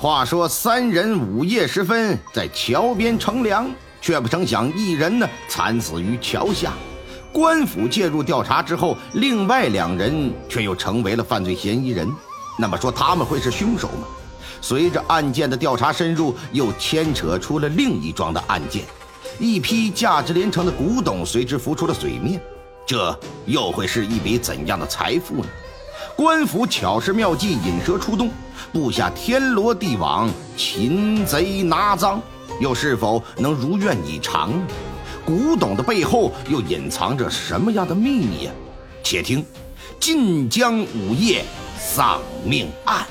话说三人午夜时分在桥边乘凉，却不成想一人呢惨死于桥下。官府介入调查之后，另外两人却又成为了犯罪嫌疑人。那么说他们会是凶手吗？随着案件的调查深入，又牵扯出了另一桩的案件，一批价值连城的古董随之浮出了水面。这又会是一笔怎样的财富呢？官府巧施妙计，引蛇出洞，布下天罗地网，擒贼拿赃，又是否能如愿以偿呢？古董的背后又隐藏着什么样的秘密呀？且听《晋江午夜丧命案》。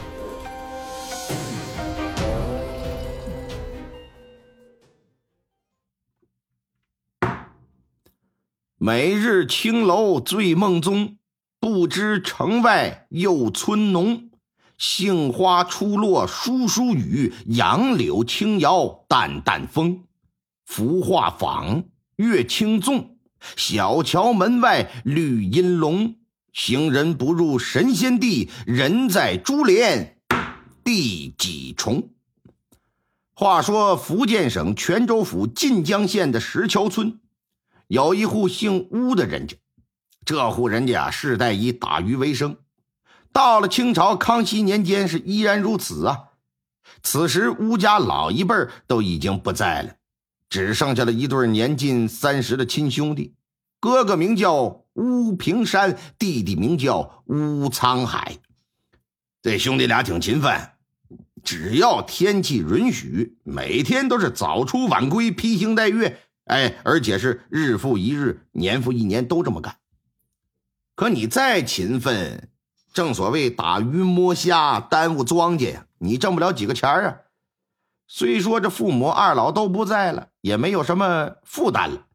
每日青楼醉梦中。不知城外又村浓，杏花初落疏疏雨，杨柳轻摇淡淡风。浮画舫，月轻纵，小桥门外绿阴浓。行人不入神仙地，人在珠帘第几重？话说福建省泉州府晋江县的石桥村，有一户姓乌的人家。这户人家世代以打鱼为生，到了清朝康熙年间是依然如此啊。此时乌家老一辈都已经不在了，只剩下了一对年近三十的亲兄弟，哥哥名叫乌平山，弟弟名叫乌沧海。这兄弟俩挺勤奋，只要天气允许，每天都是早出晚归，披星戴月，哎，而且是日复一日，年复一年，都这么干。可你再勤奋，正所谓打鱼摸虾耽误庄稼呀，你挣不了几个钱啊。虽说这父母二老都不在了，也没有什么负担了，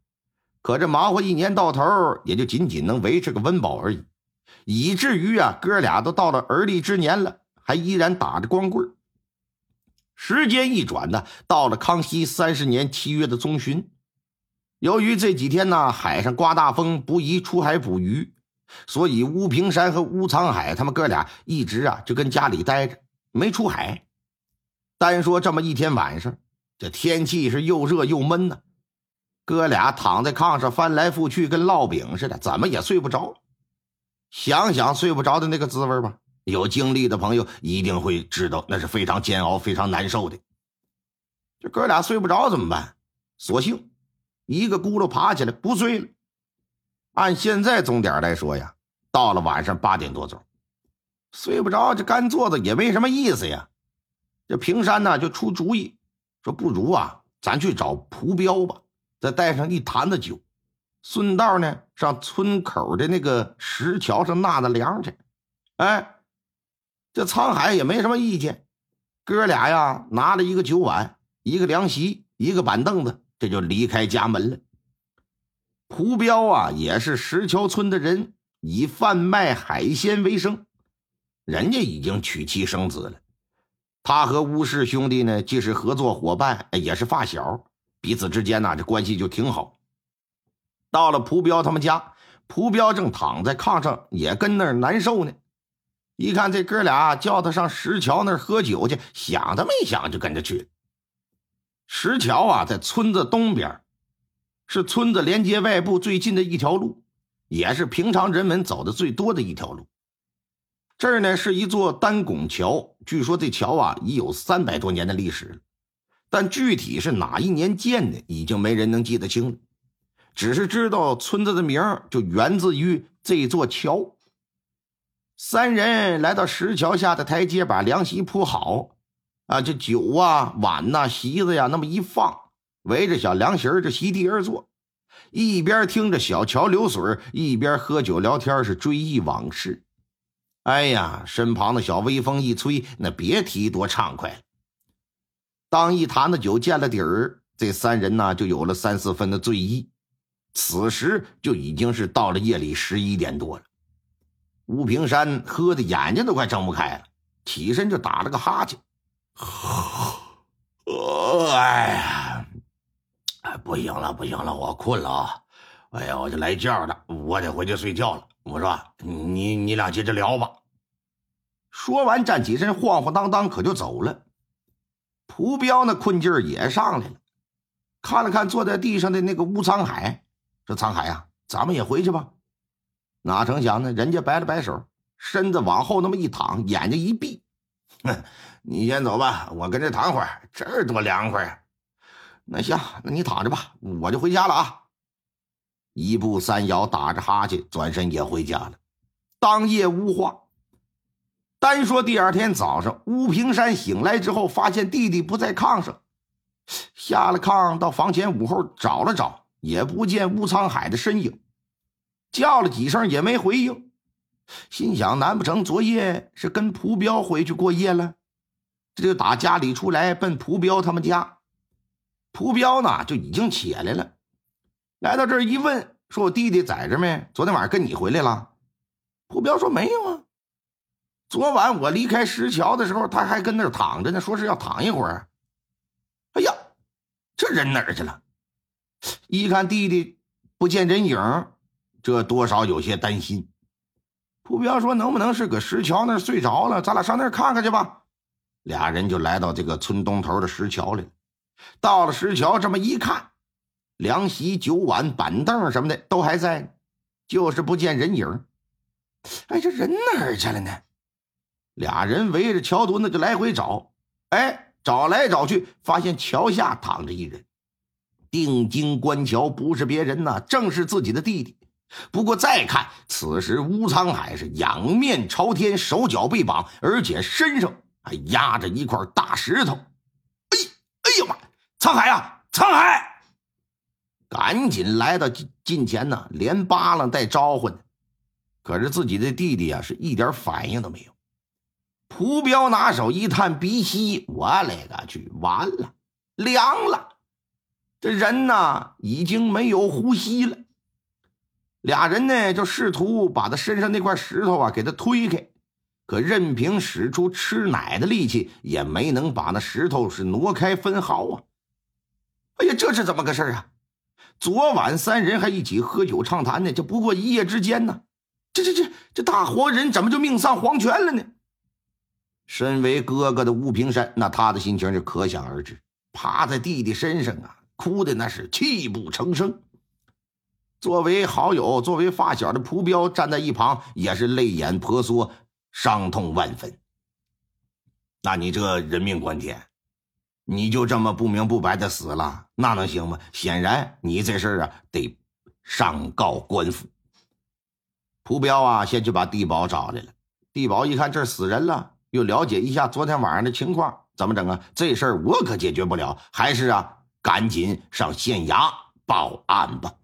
可这忙活一年到头，也就仅仅能维持个温饱而已，以至于啊，哥俩都到了而立之年了，还依然打着光棍时间一转呢，到了康熙三十年七月的中旬，由于这几天呢，海上刮大风，不宜出海捕鱼。所以，乌平山和乌沧海他们哥俩一直啊就跟家里待着，没出海。单说这么一天晚上，这天气是又热又闷呢，哥俩躺在炕上翻来覆去，跟烙饼似的，怎么也睡不着。想想睡不着的那个滋味吧，有经历的朋友一定会知道，那是非常煎熬、非常难受的。这哥俩睡不着怎么办？索性一个咕噜爬起来不睡了。按现在钟点来说呀，到了晚上八点多钟，睡不着，这干坐着也没什么意思呀。这平山呢就出主意，说不如啊，咱去找蒲彪吧，再带上一坛子酒，顺道呢上村口的那个石桥上纳纳凉去。哎，这沧海也没什么意见，哥俩呀拿了一个酒碗、一个凉席、一个板凳子，这就离开家门了。蒲彪啊，也是石桥村的人，以贩卖海鲜为生。人家已经娶妻生子了。他和乌氏兄弟呢，既是合作伙伴，也是发小，彼此之间呢，这关系就挺好。到了蒲彪他们家，蒲彪正躺在炕上，也跟那儿难受呢。一看这哥俩叫他上石桥那儿喝酒去，想都没想就跟着去。石桥啊，在村子东边。是村子连接外部最近的一条路，也是平常人们走的最多的一条路。这儿呢是一座单拱桥，据说这桥啊已有三百多年的历史了，但具体是哪一年建的，已经没人能记得清了。只是知道村子的名就源自于这座桥。三人来到石桥下的台阶，把凉席铺好，啊，这酒啊、碗呐、席子呀，那么一放。围着小凉席儿，这席地而坐，一边听着小桥流水，一边喝酒聊天，是追忆往事。哎呀，身旁的小微风一吹，那别提多畅快。当一坛子酒见了底儿，这三人呢就有了三四分的醉意。此时就已经是到了夜里十一点多了。吴平山喝的眼睛都快睁不开了，起身就打了个哈欠。哎呀！不行了，不行了，我困了啊！哎呀，我就来觉了，我得回去睡觉了。我说，你你俩接着聊吧。说完，站起身，晃晃荡荡，可就走了。蒲彪那困劲儿也上来了，看了看坐在地上的那个吴沧海，说：“沧海呀，咱们也回去吧。”哪成想呢，人家摆了摆手，身子往后那么一躺，眼睛一闭：“哼，你先走吧，我跟这躺会儿，这儿多凉快呀。”那行，那你躺着吧，我就回家了啊。一步三摇，打着哈欠，转身也回家了。当夜无话。单说第二天早上，吴平山醒来之后，发现弟弟不在炕上，下了炕到房前屋后找了找，也不见吴沧海的身影，叫了几声也没回应，心想：难不成昨夜是跟蒲彪回去过夜了？这就打家里出来，奔蒲彪他们家。蒲彪呢，就已经起来了，来到这儿一问，说：“我弟弟在这没？昨天晚上跟你回来了？”蒲彪说：“没有啊。”昨晚我离开石桥的时候，他还跟那儿躺着呢，说是要躺一会儿。哎呀，这人哪儿去了？一看弟弟不见人影，这多少有些担心。蒲彪说：“能不能是搁石桥那儿睡着了？咱俩上那儿看看去吧。”俩人就来到这个村东头的石桥里了。到了石桥，这么一看，凉席、酒碗、板凳什么的都还在，就是不见人影。哎，这人哪儿去了呢？俩人围着桥墩子就来回找，哎，找来找去，发现桥下躺着一人，定睛观瞧，不是别人呐，正是自己的弟弟。不过再看，此时吴沧海是仰面朝天，手脚被绑，而且身上还压着一块大石头。沧海呀，沧海！赶紧来到近近前呢，连扒拉带招呼呢。可是自己的弟弟啊，是一点反应都没有。蒲彪拿手一探鼻息，我勒个去，完了，凉了！这人呢，已经没有呼吸了。俩人呢，就试图把他身上那块石头啊给他推开，可任凭使出吃奶的力气，也没能把那石头是挪开分毫啊！哎呀，这是怎么个事啊？昨晚三人还一起喝酒畅谈呢，这不过一夜之间呢，这这这这大活人怎么就命丧黄泉了呢？身为哥哥的吴平山，那他的心情就可想而知，趴在弟弟身上啊，哭的那是泣不成声。作为好友、作为发小的蒲彪站在一旁，也是泪眼婆娑，伤痛万分。那你这人命关天，你就这么不明不白的死了，那能行吗？显然，你这事儿啊，得上告官府。蒲彪啊，先去把地保找来了。地保一看，这死人了。又了解一下昨天晚上的情况，怎么整啊？这事儿我可解决不了，还是啊，赶紧上县衙报案吧。